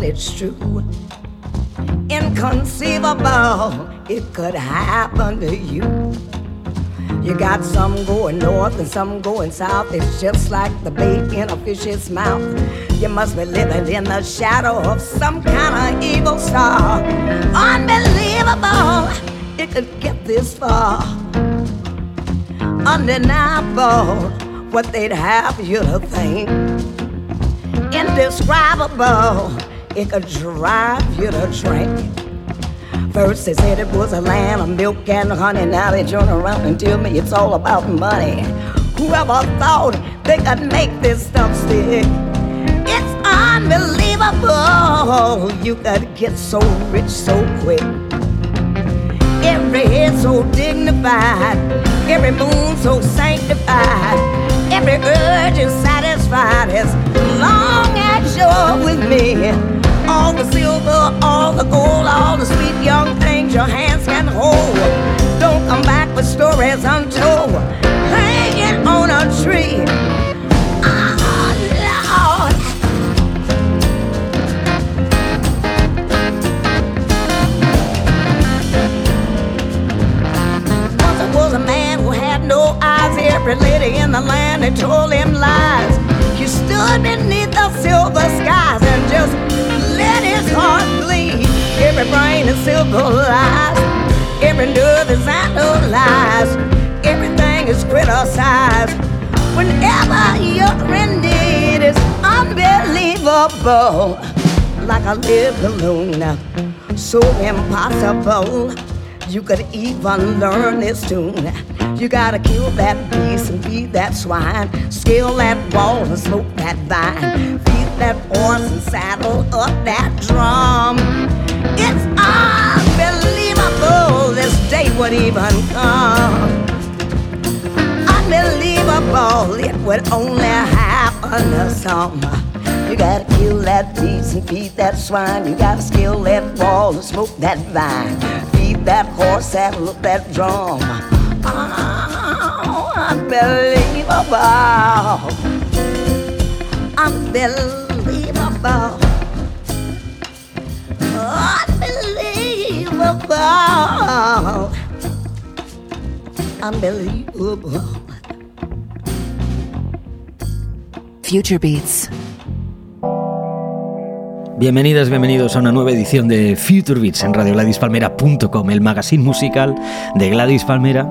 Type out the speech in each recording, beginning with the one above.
But it's true. Inconceivable, it could happen to you. You got some going north and some going south. It's just like the bait in a fish's mouth. You must be living in the shadow of some kind of evil star. Unbelievable, it could get this far undeniable what they'd have you to think. Indescribable, it could drive you to drink. First they said it was a land of milk and honey, now they turn around and tell me it's all about money. Whoever thought they could make this stuff stick? It's unbelievable, you could get so rich so quick. Every head so dignified, every moon so sanctified, every urge is satisfied the silver, all the gold, all the sweet young things your hands can hold. Don't come back with stories untold, hanging on a tree. Every lady in the land had told him lies. He stood beneath the silver skies Every brain is lies. Every nerve is analyzed. Everything is criticized. Whenever you're in need, it's unbelievable. Like a little balloon, so impossible. You could even learn this tune. You gotta kill that beast and feed that swine. Scale that wall and smoke that vine. Feed that horse and saddle up that drum. Day would even come. Unbelievable, it would only happen to some. You gotta kill that beast and feed that swine. You gotta scale that wall and smoke that vine. Feed that horse, saddle up that drum. Oh, unbelievable. Unbelievable. Unbelievable. Unbelievable. Future Beats. Bienvenidas, bienvenidos a una nueva edición de Future Beats en radiogradispalmera.com, el magazine musical de Gladys Palmera,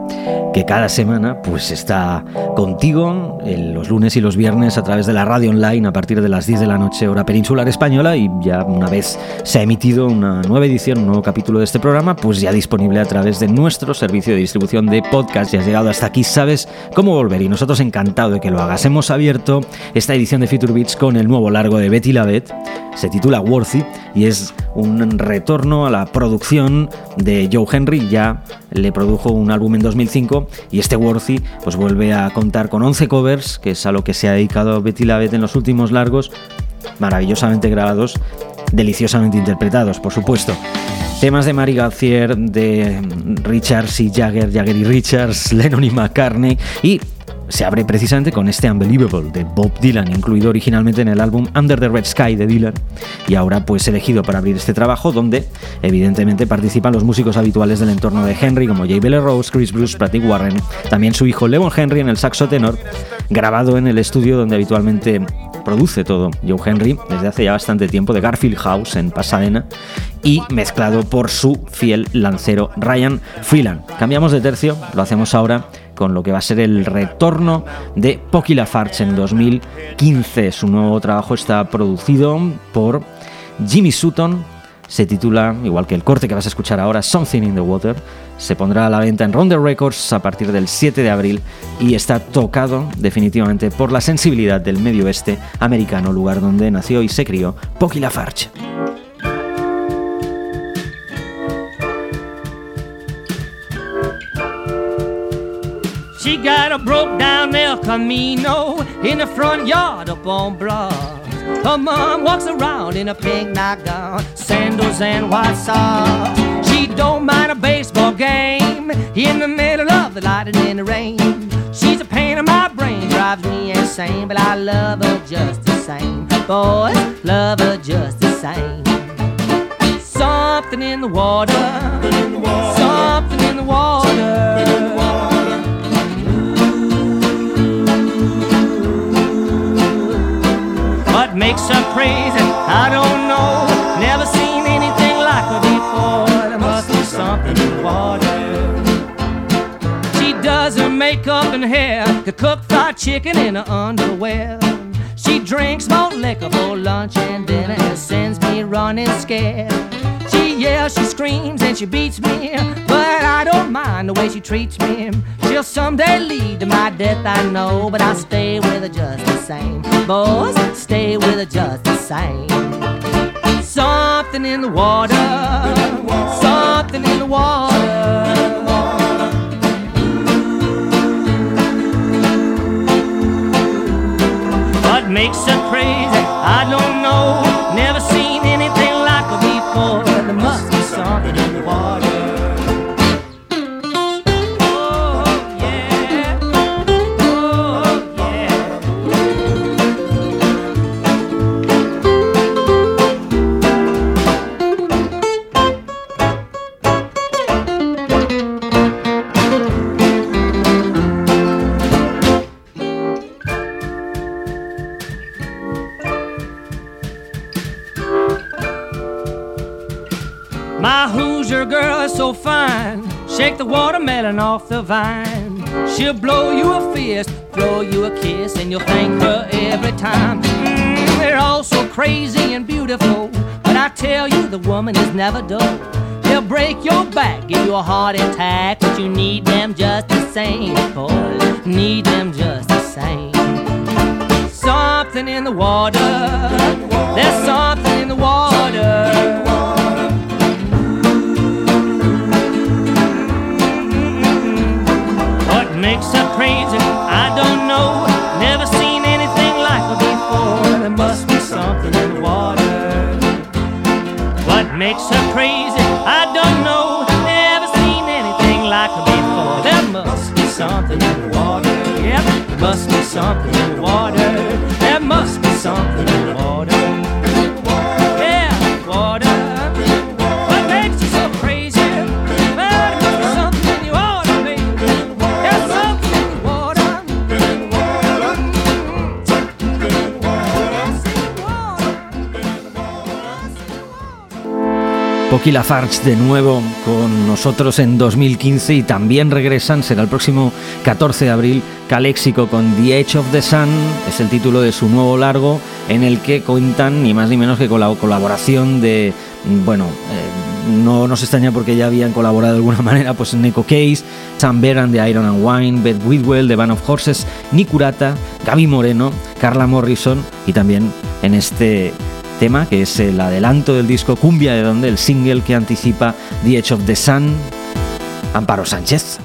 que cada semana pues está contigo en los lunes y los viernes a través de la radio online a partir de las 10 de la noche hora peninsular española y ya una vez se ha emitido una nueva edición, un nuevo capítulo de este programa, pues ya disponible a través de nuestro servicio de distribución de podcast. Ya has llegado hasta aquí, sabes cómo volver y nosotros encantado de que lo hagas. Hemos abierto esta edición de Future Beats con el nuevo largo de Betty Lavette, se titula Worthy y es un retorno a la producción de Joe Henry, ya le produjo un álbum en 2005 y este Worthy pues vuelve a contar con 11 covers, que es a lo que se ha dedicado Betty Lavette en los últimos largos, maravillosamente grabados, deliciosamente interpretados, por supuesto. Temas de Mary Gauthier, de Richards y Jagger, Jagger y Richards, Lennon y McCartney y se abre precisamente con este Unbelievable de Bob Dylan, incluido originalmente en el álbum Under the Red Sky de Dylan, y ahora pues elegido para abrir este trabajo, donde evidentemente participan los músicos habituales del entorno de Henry, como Jay Bell Rose, Chris Bruce, Patrick Warren, también su hijo Levon Henry en el saxo tenor, grabado en el estudio donde habitualmente produce todo Joe Henry desde hace ya bastante tiempo, de Garfield House en Pasadena, y mezclado por su fiel lancero Ryan Freeland. Cambiamos de tercio, lo hacemos ahora con lo que va a ser el retorno de Pocky Lafarge en 2015. Su nuevo trabajo está producido por Jimmy Sutton. Se titula, igual que el corte que vas a escuchar ahora, Something in the Water. Se pondrá a la venta en Ronda Records a partir del 7 de abril y está tocado definitivamente por la sensibilidad del medio oeste americano, lugar donde nació y se crió Pocky Lafarge. She got a broke down El Camino in the front yard up on Broad. Her mom walks around in a pink nightgown, sandals and white socks. She don't mind a baseball game in the middle of the light and in the rain. She's a pain in my brain, drives me insane, but I love her just the same. Boys, love her just the same. Something in the water, something in the water. Makes her crazy? I don't know. Never seen anything like her before. There must be something in water. She does her makeup and hair, could cook fried chicken in her underwear. She drinks malt liquor for lunch and dinner and sends me running scared. Yells, she screams, and she beats me, but I don't mind the way she treats me. She'll someday lead to my death, I know, but I'll stay with her just the same. Boys, stay with her just the same. Something in the water, something in the water. What makes her crazy? I don't know. Never seen must off the vine. She'll blow you a fist, throw you a kiss, and you'll thank her every time. Mm, they're all so crazy and beautiful. But I tell you, the woman is never dull. They'll break your back, give you a heart attack, but you need them just the same. Boy, need them just the same. Something in the water. There's something in the water. Makes her crazy? I don't know. Never seen anything like her before. There must be something in the water. What makes her crazy? I don't know. Never seen anything like her before. There must be something in the water. Yep, there must be something in the water. There must be something Pocky Lafarge de nuevo con nosotros en 2015 y también regresan, será el próximo 14 de abril, Caléxico con The Edge of the Sun, es el título de su nuevo largo en el que cuentan ni más ni menos que con la colaboración de, bueno, eh, no nos extraña porque ya habían colaborado de alguna manera, pues Neko Case, Sam Beran de Iron and Wine, Beth Whitwell de Band of Horses, Nikurata, Gaby Moreno, Carla Morrison y también en este tema que es el adelanto del disco Cumbia de donde el single que anticipa The Edge of the Sun, Amparo Sánchez.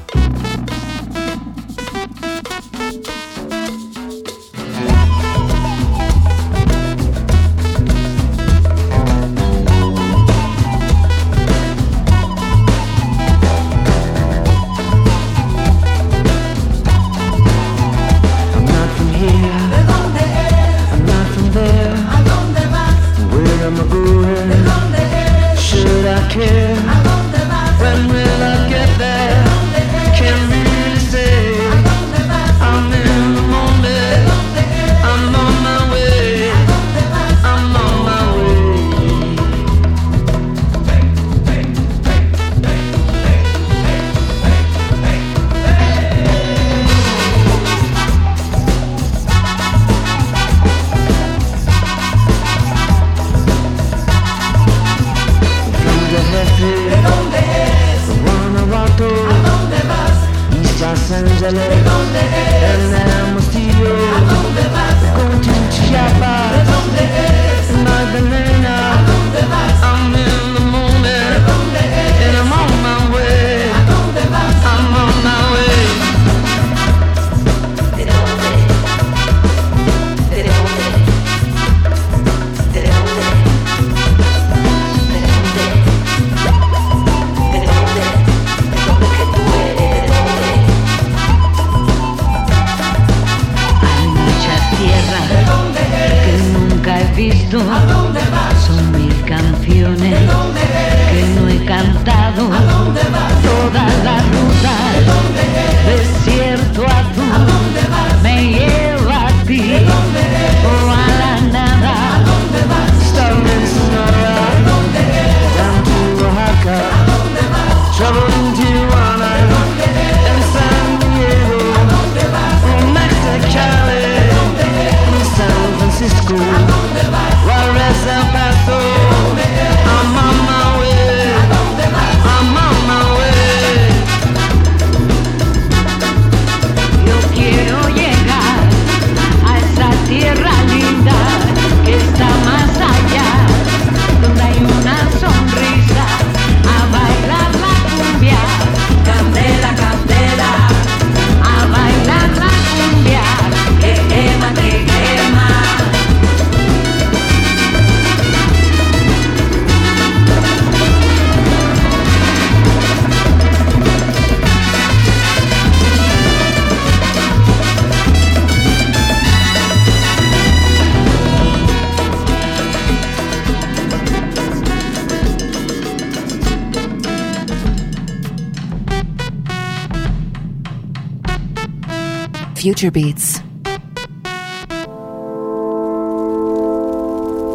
Future Beats.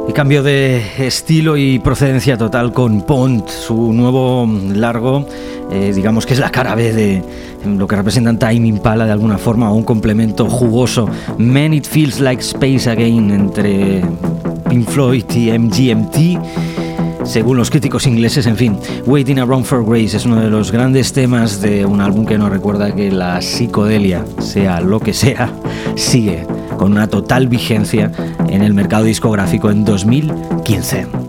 Y cambio de estilo y procedencia total con Pont, su nuevo largo, eh, digamos que es la cara B de lo que representan Time Impala de alguna forma, o un complemento jugoso. Man It Feels Like Space Again entre Pink Floyd y MGMT según los críticos ingleses, en fin, Waiting Around for Grace es uno de los grandes temas de un álbum que nos recuerda que la psicodelia, sea lo que sea, sigue con una total vigencia en el mercado discográfico en 2015.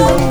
oh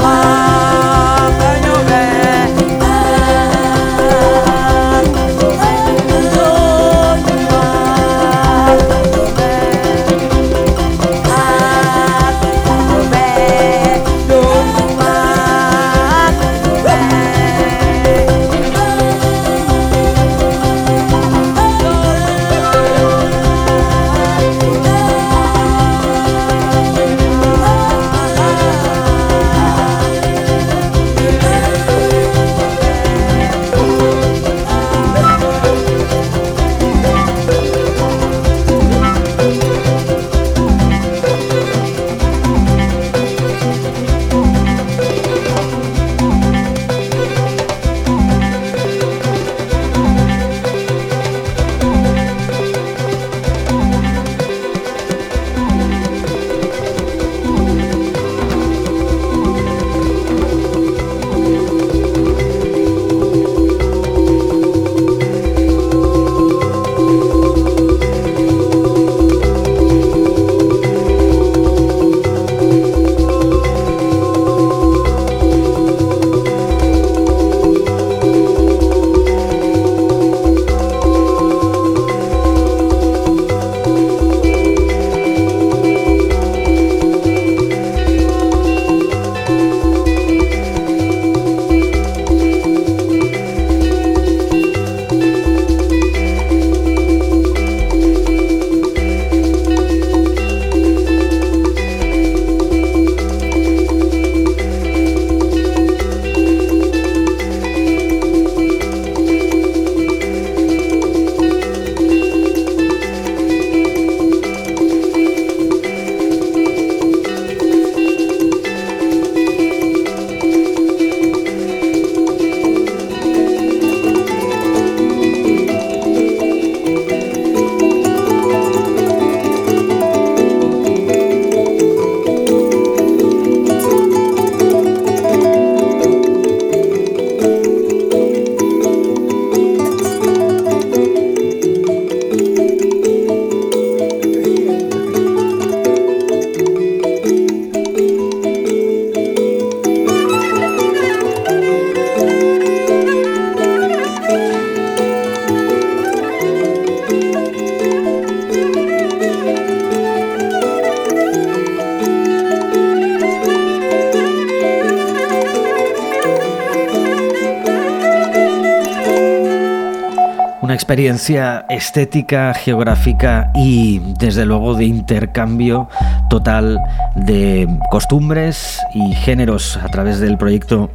experiencia estética, geográfica y desde luego de intercambio total de costumbres y géneros a través del proyecto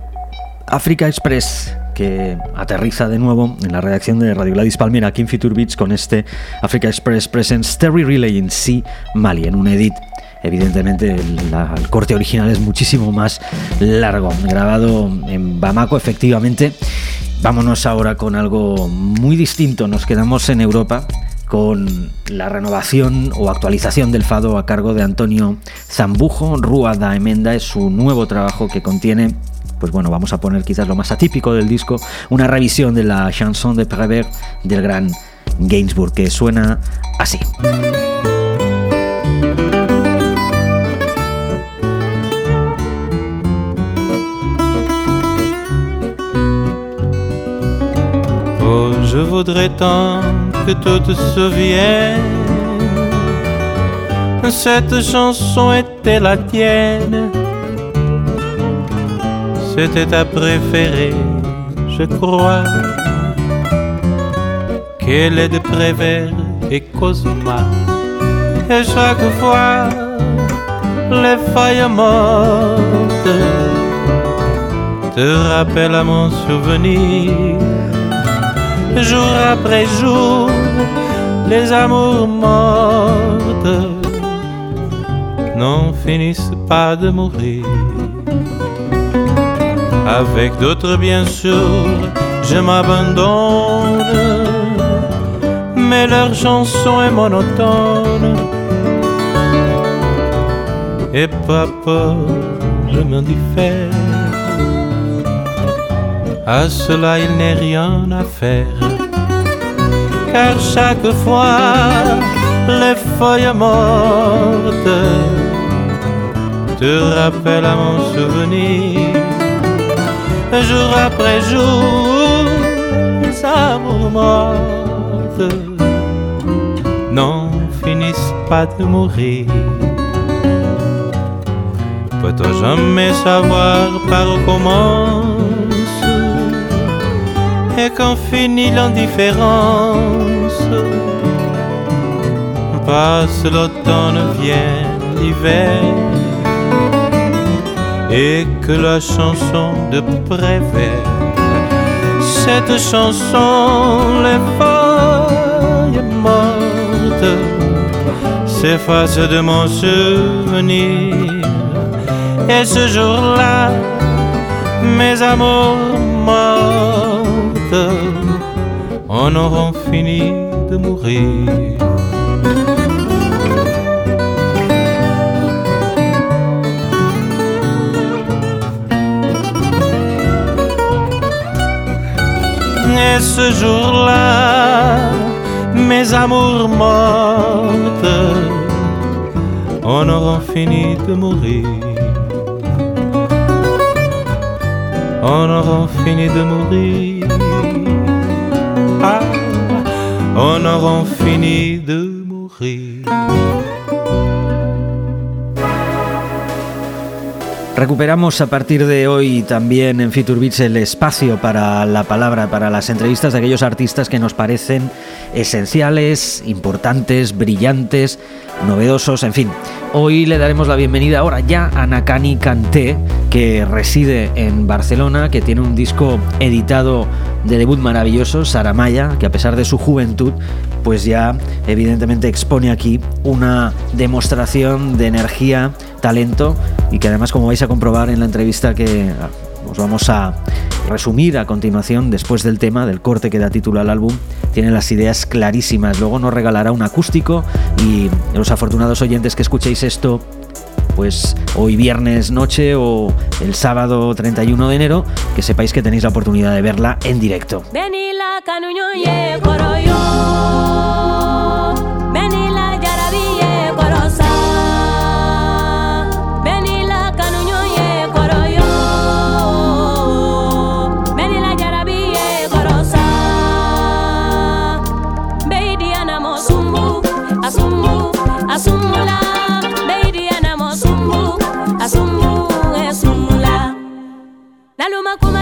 Africa Express que aterriza de nuevo en la redacción de Radio Gladys Palmera aquí en Future Beats con este Africa Express Presents Terry Relay in C Mali en un edit evidentemente el, corte original es muchísimo más largo, grabado en Bamako efectivamente. Vámonos ahora con algo muy distinto, nos quedamos en Europa con la renovación o actualización del fado a cargo de Antonio Zambujo. Rúa da Emenda es su nuevo trabajo que contiene pues bueno, vamos a poner quizás lo más atípico del disco, una revisión de la chanson de Prévert del gran Gainsbourg, que suena así. Je voudrais tant que tu te souviennes. Cette chanson était la tienne. C'était ta préférée, je crois. Qu'elle est de Prévert et Cosma. Et chaque fois, les feuilles mortes te rappellent à mon souvenir jour après jour, les amours mortes n'en finissent pas de mourir. Avec d'autres, bien sûr, je m'abandonne, mais leur chanson est monotone. Et papa, je m'indiffère. À cela il n'est rien à faire. Car chaque fois les feuilles mortes Te rappellent à mon souvenir. Jour après jour amours mortes N'en finissent pas de mourir. Peut-on jamais savoir par où commence et quand finit l'indifférence, passe l'automne, vient l'hiver, et que la chanson de Prévert, cette chanson, les feuilles mortes, s'efface de mon souvenir, et ce jour-là, mes amours en auront fini de mourir. Et ce jour-là, mes amours mortes en auront fini de mourir. En auront fini de mourir. En auront fini de Recuperamos a partir de hoy también en Future Beats el espacio para la palabra, para las entrevistas de aquellos artistas que nos parecen esenciales, importantes, brillantes, novedosos, en fin. Hoy le daremos la bienvenida ahora ya a Nakani Kanté, que reside en Barcelona, que tiene un disco editado de debut maravilloso, Saramaya, que a pesar de su juventud, pues ya evidentemente expone aquí una demostración de energía, talento y que además como vais a comprobar en la entrevista que os vamos a resumir a continuación después del tema, del corte que da título al álbum, tiene las ideas clarísimas. Luego nos regalará un acústico y los afortunados oyentes que escuchéis esto pues hoy viernes noche o el sábado 31 de enero, que sepáis que tenéis la oportunidad de verla en directo. La loma con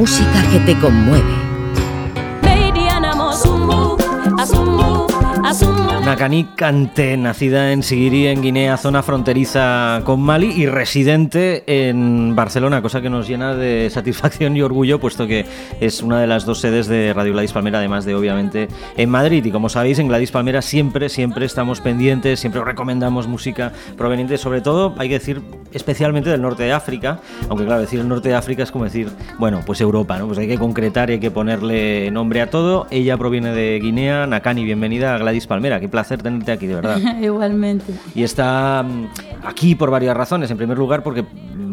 música que te conmueve. Asumbu. Nakani Kante, nacida en Siguiri, en Guinea, zona fronteriza con Mali y residente en Barcelona, cosa que nos llena de satisfacción y orgullo, puesto que es una de las dos sedes de Radio Gladys Palmera, además de obviamente en Madrid. Y como sabéis, en Gladys Palmera siempre, siempre estamos pendientes, siempre os recomendamos música proveniente, sobre todo, hay que decir, especialmente del norte de África, aunque claro, decir el norte de África es como decir, bueno, pues Europa, ¿no? Pues hay que concretar y hay que ponerle nombre a todo. Ella proviene de Guinea, Nakani, bienvenida a Gladys Palmera, qué placer tenerte aquí, de verdad. Igualmente. Y está mm, aquí por varias razones. En primer lugar, porque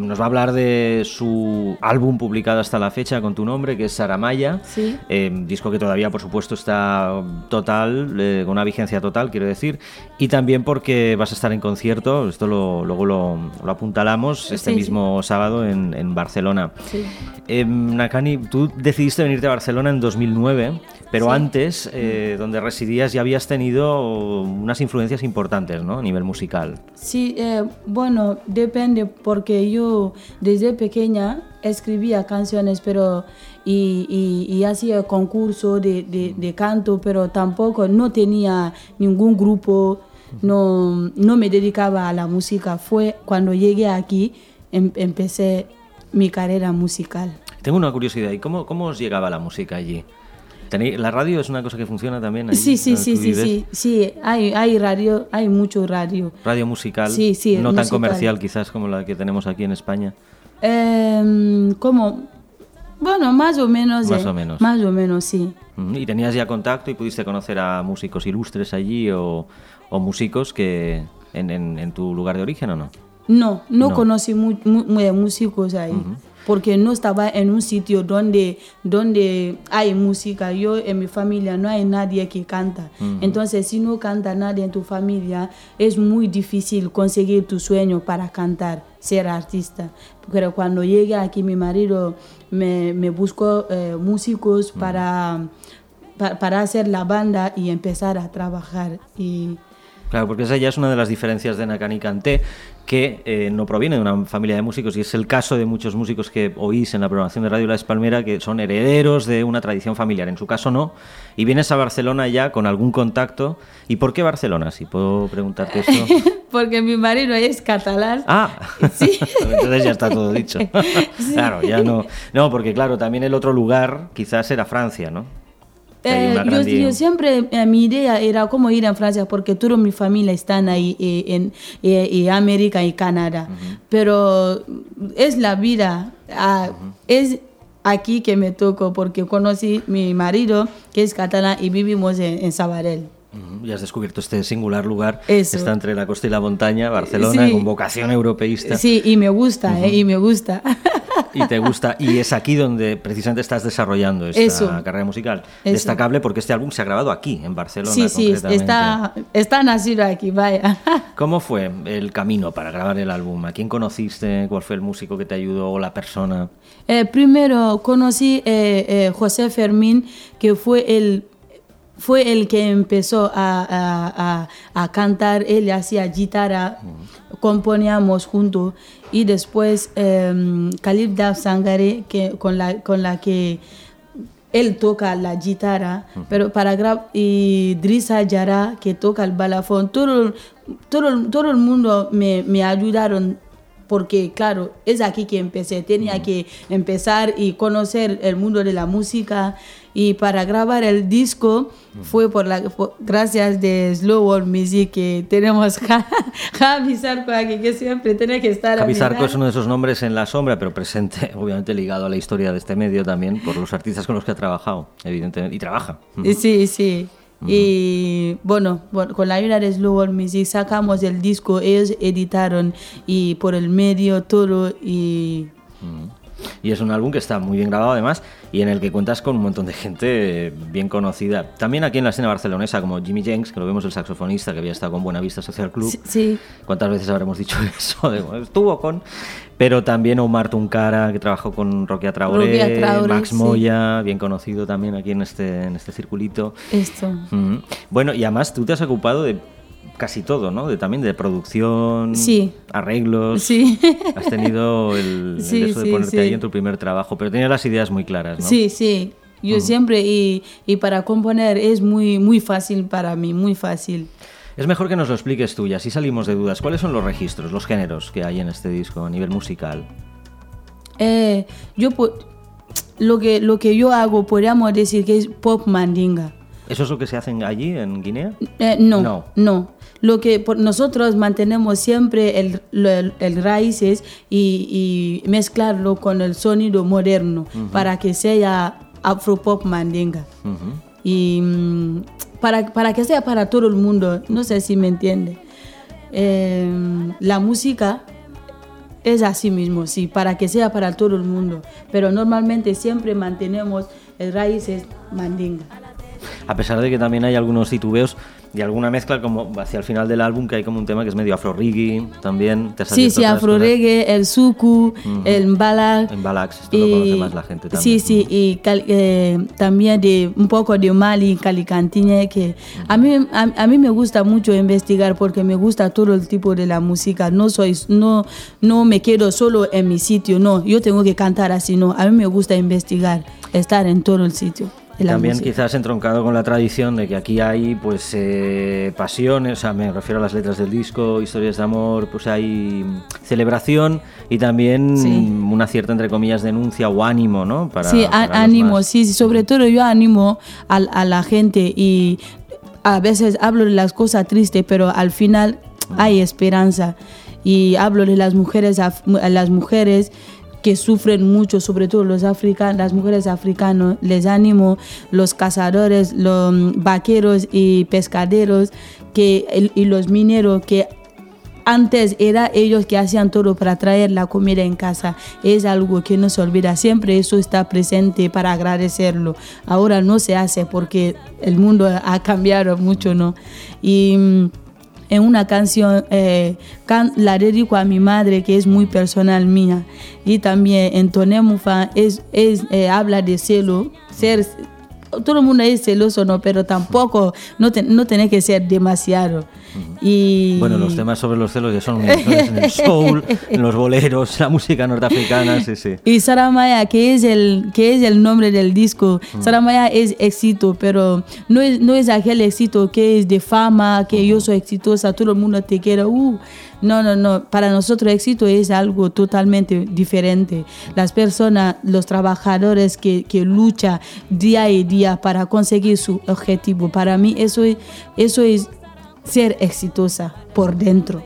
nos va a hablar de su álbum publicado hasta la fecha con tu nombre, que es Saramaya. Sí. Eh, disco que todavía, por supuesto, está total, eh, con una vigencia total, quiero decir. Y también porque vas a estar en concierto, esto lo- luego lo, lo apuntalamos, este Sí, sí. mismo sábado en, en Barcelona. Sí. Eh, Nakani, tú decidiste venirte a Barcelona en 2009, pero antes, donde residías, ya habías tenido unas influencias importantes, ¿no? A nivel musical. Sí, bueno, depende porque yo desde pequeña escribía canciones, pero y, y- y hacía concurso de, de- de canto, pero tampoco no tenía ningún grupo, no, no me dedicaba a la música. Fue cuando llegué aquí em- empecé mi carrera musical. Tengo una curiosidad, ¿y cómo, cómo os llegaba la música allí? ¿Tenéis- ¿La radio es una cosa que funciona también? Sí, sí, sí, sí, sí, sí, hay, hay radio, hay mucho radio. Radio musical, Sí, sí, no tan comercial quizás como la que tenemos aquí en España. Em, como, bueno, más o menos. Más eh, o menos. Más o menos, sí. Mm, ¿Y tenías ya contacto y pudiste conocer a músicos ilustres allí o, o músicos que en, en- en tu lugar de origen o no? No, no, No. conocí mu- mu- mu- músicos ahí. Porque no estaba en un sitio donde, donde hay música. Yo en mi familia no hay nadie que canta. Entonces, si no canta nadie en tu familia, es muy difícil conseguir tu sueño para cantar, ser artista. Pero cuando llegué aquí, mi marido me, me buscó eh, músicos para, pa- para hacer la banda y empezar a trabajar. Y Claro, porque esa ya es una de las diferencias de Nakani Kanté, que eh, no proviene de una familia de músicos, y es el caso de muchos músicos que oís en la programación de Radio La Espalmera, que son herederos de una tradición familiar. En su caso no, y vienes a Barcelona ya con algún contacto. ¿Y por qué Barcelona? Si puedo preguntarte eso. porque mi marido es catalán. Ah, Sí. entonces ya está todo dicho. Claro, ya no. No, porque claro, también el otro lugar quizás era Francia, ¿no? Eh, yo, siempre, eh, mi idea era cómo ir a Francia, porque toda mi familia están ahí eh, en eh, América y Canadá. Pero es la vida, ah, es aquí que me tocó, porque conocí mi marido, que es catalán, y vivimos en, en Sabadell. Y has descubierto este singular lugar Eso. está entre la costa y la montaña, Barcelona, Sí. con vocación europeísta. Sí, y me gusta, eh, y me gusta. Y te gusta. Y es aquí donde precisamente estás desarrollando esta Eso. carrera musical. Eso. Destacable porque este álbum se ha grabado aquí, en Barcelona. sí, sí, está, está nacido aquí, vaya. ¿Cómo fue el camino para grabar el álbum? ¿A quién conociste? ¿Cuál fue el músico que te ayudó o la persona? Eh, primero conocí eh, eh, José Fermín, que fue el, fue el que empezó a, a- a- a cantar, él hacía guitarra, componíamos juntos, y después eh, Khalid Daf Sangare, que, con, la, con la que él toca la guitarra, pero para grabar, y Drisa Yara, que toca el balafón, todo, todo, todo el mundo me, me ayudaron porque claro, es aquí que empecé, tenía que empezar y conocer el mundo de la música y para grabar el disco fue por la por- gracias de Slow World Music que tenemos Ja- Javi Zarco aquí que siempre tiene que estar Javi lado. es uno de esos nombres en la sombra, pero presente, obviamente ligado a la historia de este medio también, por los artistas con los que ha trabajado, evidentemente, y trabaja. Eh, Sí, sí. Y bueno, bueno, con la ayuda de Slow World Music sacamos el disco, ellos editaron y por el medio todo y Y es un álbum que está muy bien grabado además y en el que cuentas con un montón de gente bien conocida. También aquí en la escena barcelonesa como Jimmy Jenks, que lo vemos el saxofonista que había estado con Buenavista Social Club. sí, sí. ¿Cuántas veces habremos dicho eso? De, bueno, estuvo con... Pero también Omar Tuncara, que trabajó con Roquia Traoré, Traoré, Max sí. Moya, bien conocido también aquí en este, en este circulito. esto. Bueno, y además tú te has ocupado de casi todo, ¿no? De, también de producción, Sí. arreglos. Sí. Has tenido el, el Sí, eso de ponerte ahí en tu primer trabajo, pero tenías las ideas muy claras, ¿no? Sí, sí. Yo siempre, y, y para componer es muy, muy fácil para mí, muy fácil. Es mejor que nos lo expliques tú y así salimos de dudas. ¿Cuáles son los registros, los géneros que hay en este disco a nivel musical? Eh, yo lo que, lo que yo hago, podríamos decir que es pop mandinga. ¿Eso es lo que se hace allí, en Guinea? Eh, no, No. no, Lo que nosotros mantenemos siempre el, el- el raíces y, y mezclarlo con el sonido moderno para que sea afropop mandinga. Y mm, para, para que sea para todo el mundo, no sé si me entiende. Eh, la música es así mismo, sí, para que sea para todo el mundo, pero normalmente siempre mantenemos el raíces mandinga. A pesar de que también hay algunos titubeos y alguna mezcla como hacia el final del álbum que hay como un tema que es medio afro reggae también. ¿Te Sí, sí, afro reggae, el suku, el mbalak. En Balax, esto lo conoce más la gente también. Sí, sí, y cal- eh, también de un poco de Mali, Calicantiña, que a mí, a, a mí me gusta mucho investigar porque me gusta todo el tipo de la música. No soy, no, no me quedo solo en mi sitio, no, yo tengo que cantar así, no. A mí me gusta investigar, estar en todo el sitio. La También música. quizás entroncado con la tradición de que aquí hay pues eh, pasiones, o sea, me refiero a las letras del disco, historias de amor, pues hay celebración y también Sí. una cierta, entre comillas, denuncia o ánimo, ¿no? Para, sí, para ánimo, sí, sí, sobre todo yo animo a, a la gente y a veces hablo de las cosas tristes, pero al final hay esperanza y hablo de las mujeres, a las mujeres que sufren mucho, sobre todo los africanos, las mujeres africanas, les animo, los cazadores, los mm, vaqueros y pescaderos que, y los mineros que antes era ellos que hacían todo para traer la comida en casa. Es algo que no se olvida. Siempre eso está presente para agradecerlo. Ahora no se hace porque el mundo ha cambiado mucho, ¿no? Y mm, en una canción eh, la dedico a mi madre que es muy personal mía. Y también en Toné Mufa es, es, eh, habla de celo ser todo el mundo es celoso no pero tampoco no, te- no tiene que ser demasiado. Y Bueno, los temas sobre los celos ya son en el soul, en los boleros, la música norteafricana, sí, sí. Y Saramaya, que es el, que es el nombre del disco, Saramaya es éxito, pero no es, no es aquel éxito que es de fama, que yo soy exitosa, todo el mundo te quiere. Uh, no, no, no. Para nosotros éxito es algo totalmente diferente. Las personas, los trabajadores que, que luchan día y día para conseguir su objetivo, para mí eso es, eso es ser exitosa por dentro.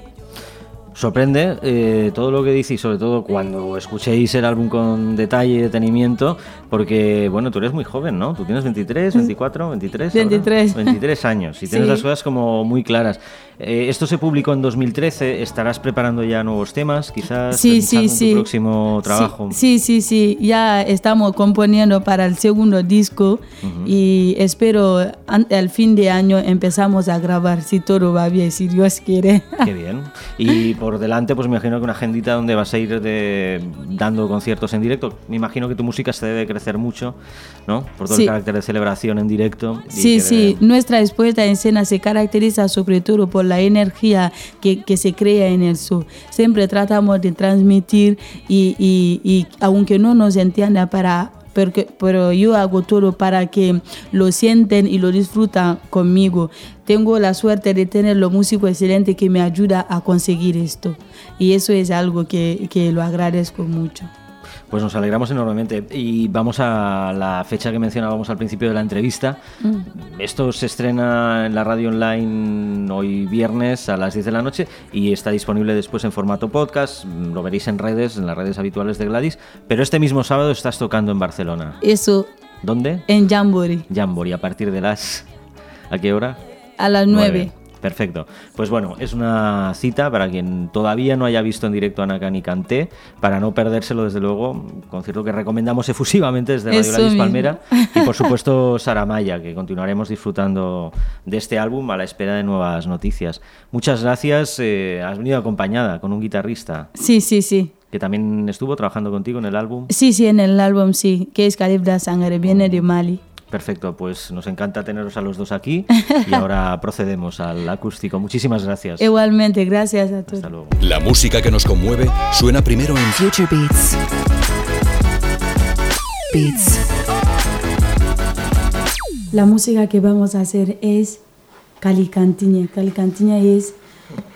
Sorprende eh, todo lo que dices y sobre todo cuando escuchéis el álbum con detalle y detenimiento, porque bueno, tú eres muy joven, ¿no? Tú tienes 23, 24, 23. ahora? 23. 23 años y tienes Sí. las cosas como muy claras. Eh, esto se publicó en 2013, estarás preparando ya nuevos temas, quizás Sí, sí, en tu sí. próximo trabajo. Sí, sí, sí, ya estamos componiendo para el segundo disco y espero al fin de año empezamos a grabar si todo va bien, si Dios quiere. Qué bien. Y por delante, pues me imagino que una agendita donde vas a ir de- dando conciertos en directo. Me imagino que tu música se debe crecer mucho, ¿no? Por todo el carácter de celebración en directo. y Sí, sí, debe- nuestra expuesta en escena se caracteriza sobre todo por la energía que, que se crea en el show. Siempre tratamos de transmitir y, y- y aunque no nos entienda para... Porque, pero yo hago todo para que lo sienten y lo disfrutan conmigo. Tengo la suerte de tener los músicos excelentes que me ayuda a conseguir esto. Y eso es algo que, que lo agradezco mucho. Pues nos alegramos enormemente. Y vamos a la fecha que mencionábamos al principio de la entrevista. Mm. Esto se estrena en la radio online hoy viernes a las 10 de la noche y está disponible después en formato podcast. Lo veréis en redes, en las redes habituales de Gladys. Pero este mismo sábado estás tocando en Barcelona. Eso ¿Dónde? en Jamboree, Jamboree, a partir de las... ¿A qué hora? a las 9. Perfecto. Pues bueno, es una cita para quien todavía no haya visto en directo a Nakani Canté, para no perdérselo desde luego, concierto que recomendamos efusivamente desde Radio Gladys. Palmera y por supuesto Saramaya, que continuaremos disfrutando de este álbum a la espera de nuevas noticias. Muchas gracias, eh, has venido acompañada con un guitarrista Sí, sí, sí. que también estuvo trabajando contigo en el álbum. Sí, sí, en el álbum sí, que es Calif da Sangre, viene de Mali. Perfecto, pues nos encanta teneros a los dos aquí y ahora procedemos al acústico. Muchísimas gracias. Igualmente, gracias a todos. Hasta luego. La música que nos conmueve suena primero en Future Beats. Beats. La música que vamos a hacer es Calicantiña. Calicantiña es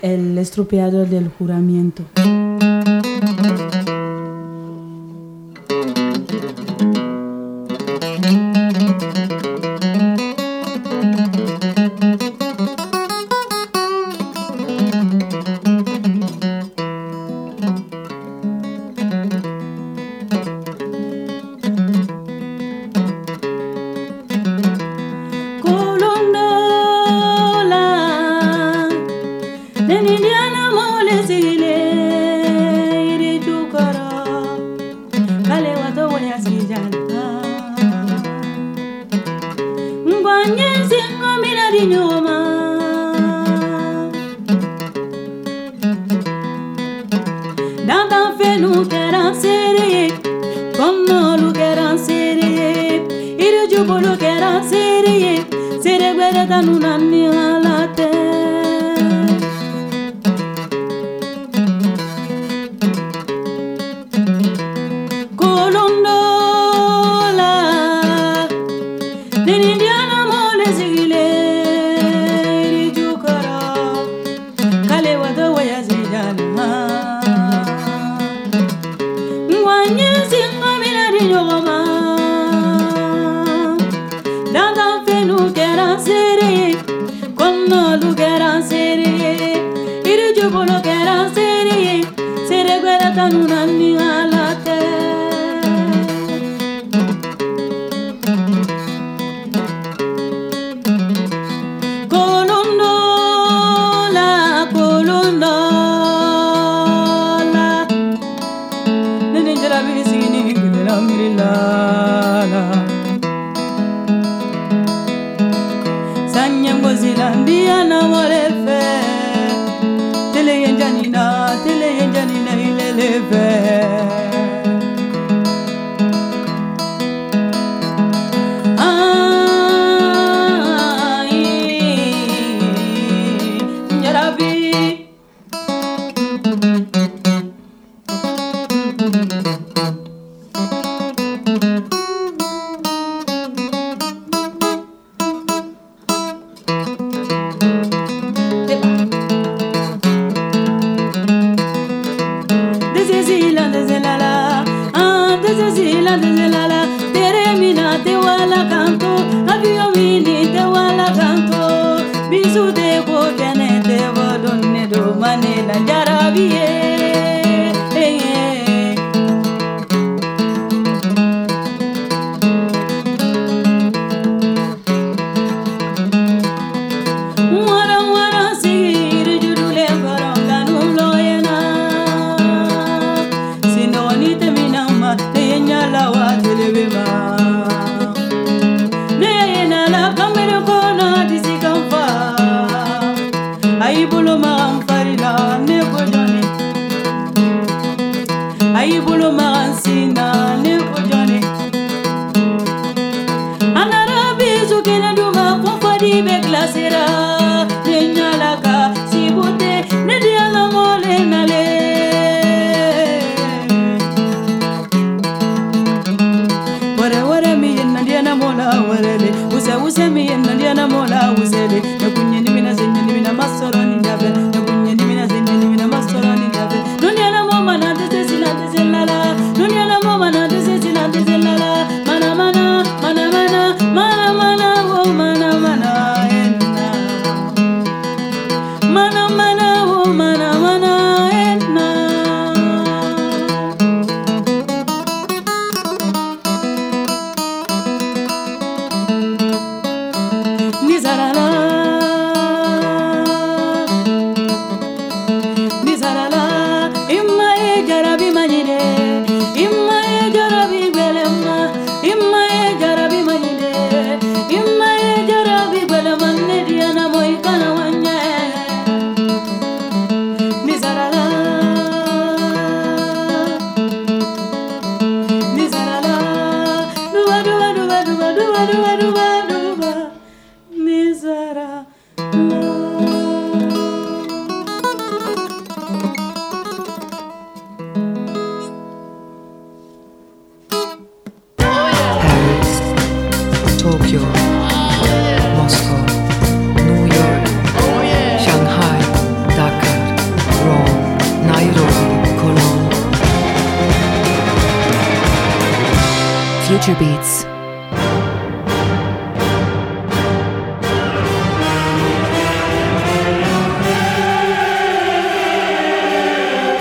el estropeador del juramento.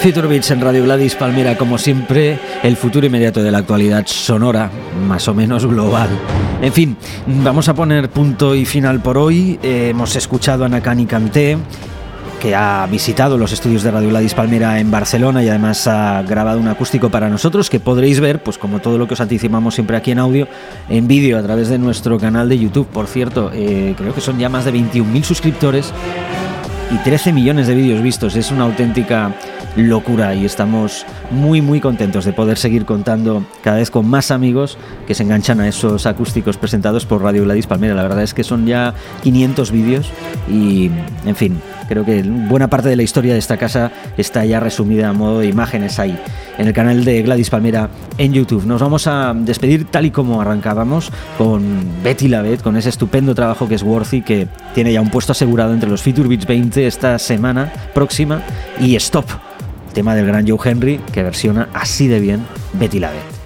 Future Beats en Radio Gladys Palmera, como siempre, el futuro inmediato de la actualidad sonora, más o menos global. En fin, vamos a poner punto y final por hoy. Eh, hemos escuchado a Nakani Kanté, que ha visitado los estudios de Radio Gladys Palmera en Barcelona y además ha grabado un acústico para nosotros que podréis ver, pues como todo lo que os anticipamos siempre aquí en audio, en vídeo a través de nuestro canal de YouTube. Por cierto, eh, creo que son ya más de 21.000 suscriptores y 13 millones de vídeos vistos. Es una auténtica locura y estamos muy muy contentos de poder seguir contando cada vez con más amigos que se enganchan a esos acústicos presentados por Radio Gladys Palmera. La verdad es que son ya 500 vídeos y, en fin, creo que buena parte de la historia de esta casa está ya resumida a modo de imágenes ahí, en el canal de Gladys Palmera en YouTube. Nos vamos a despedir tal y como arrancábamos con Betty Lavette, con ese estupendo trabajo que es Worthy, que tiene ya un puesto asegurado entre los Feature Beats 20 esta semana próxima, y Stop, tema del gran Joe Henry, que versiona así de bien Betty Lavette.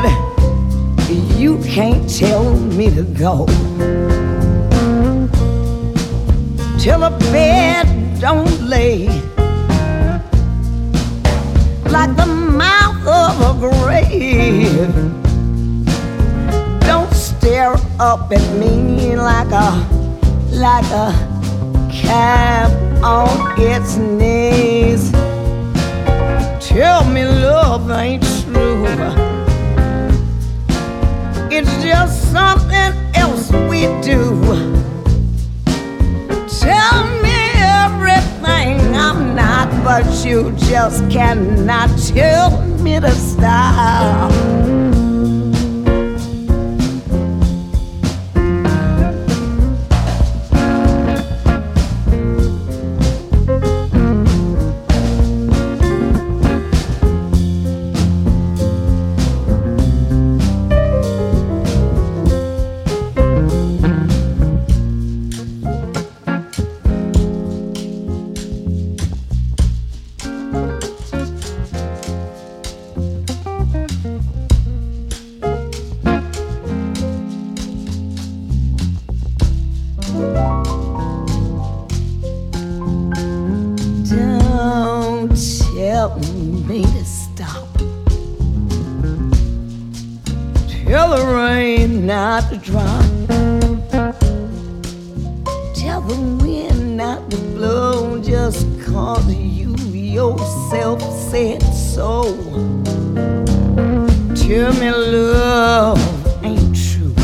But you can't tell me to go. Till a bed don't lay like the mouth of a grave. Don't stare up at me like a like a cat on its knees. Tell me love ain't true. It's just something else we do. Tell me everything I'm not, but you just cannot tell me to stop. Tell me love ain't true.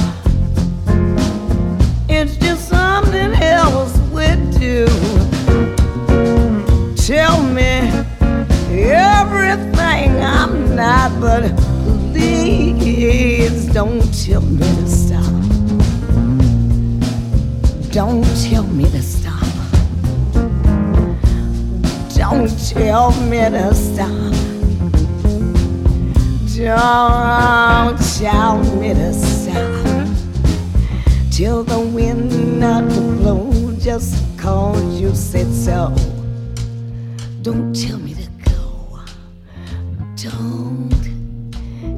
It's just something else we do. Tell me everything I'm not, but please don't tell me to stop. Don't tell me to stop. Don't tell me to stop. Don't tell me to stop. Till the wind not to blow just cause you said so. Don't tell me to go. Don't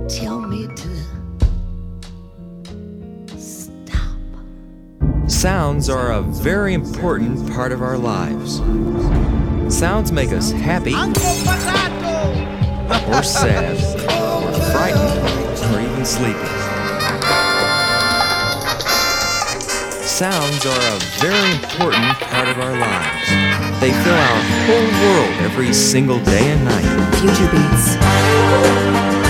tell me to stop. Sounds are a very important part of our lives. Sounds make us happy, or sad, or frightened, or even sleepy. Sounds are a very important part of our lives. They fill our whole world every single day and night. Future Beats.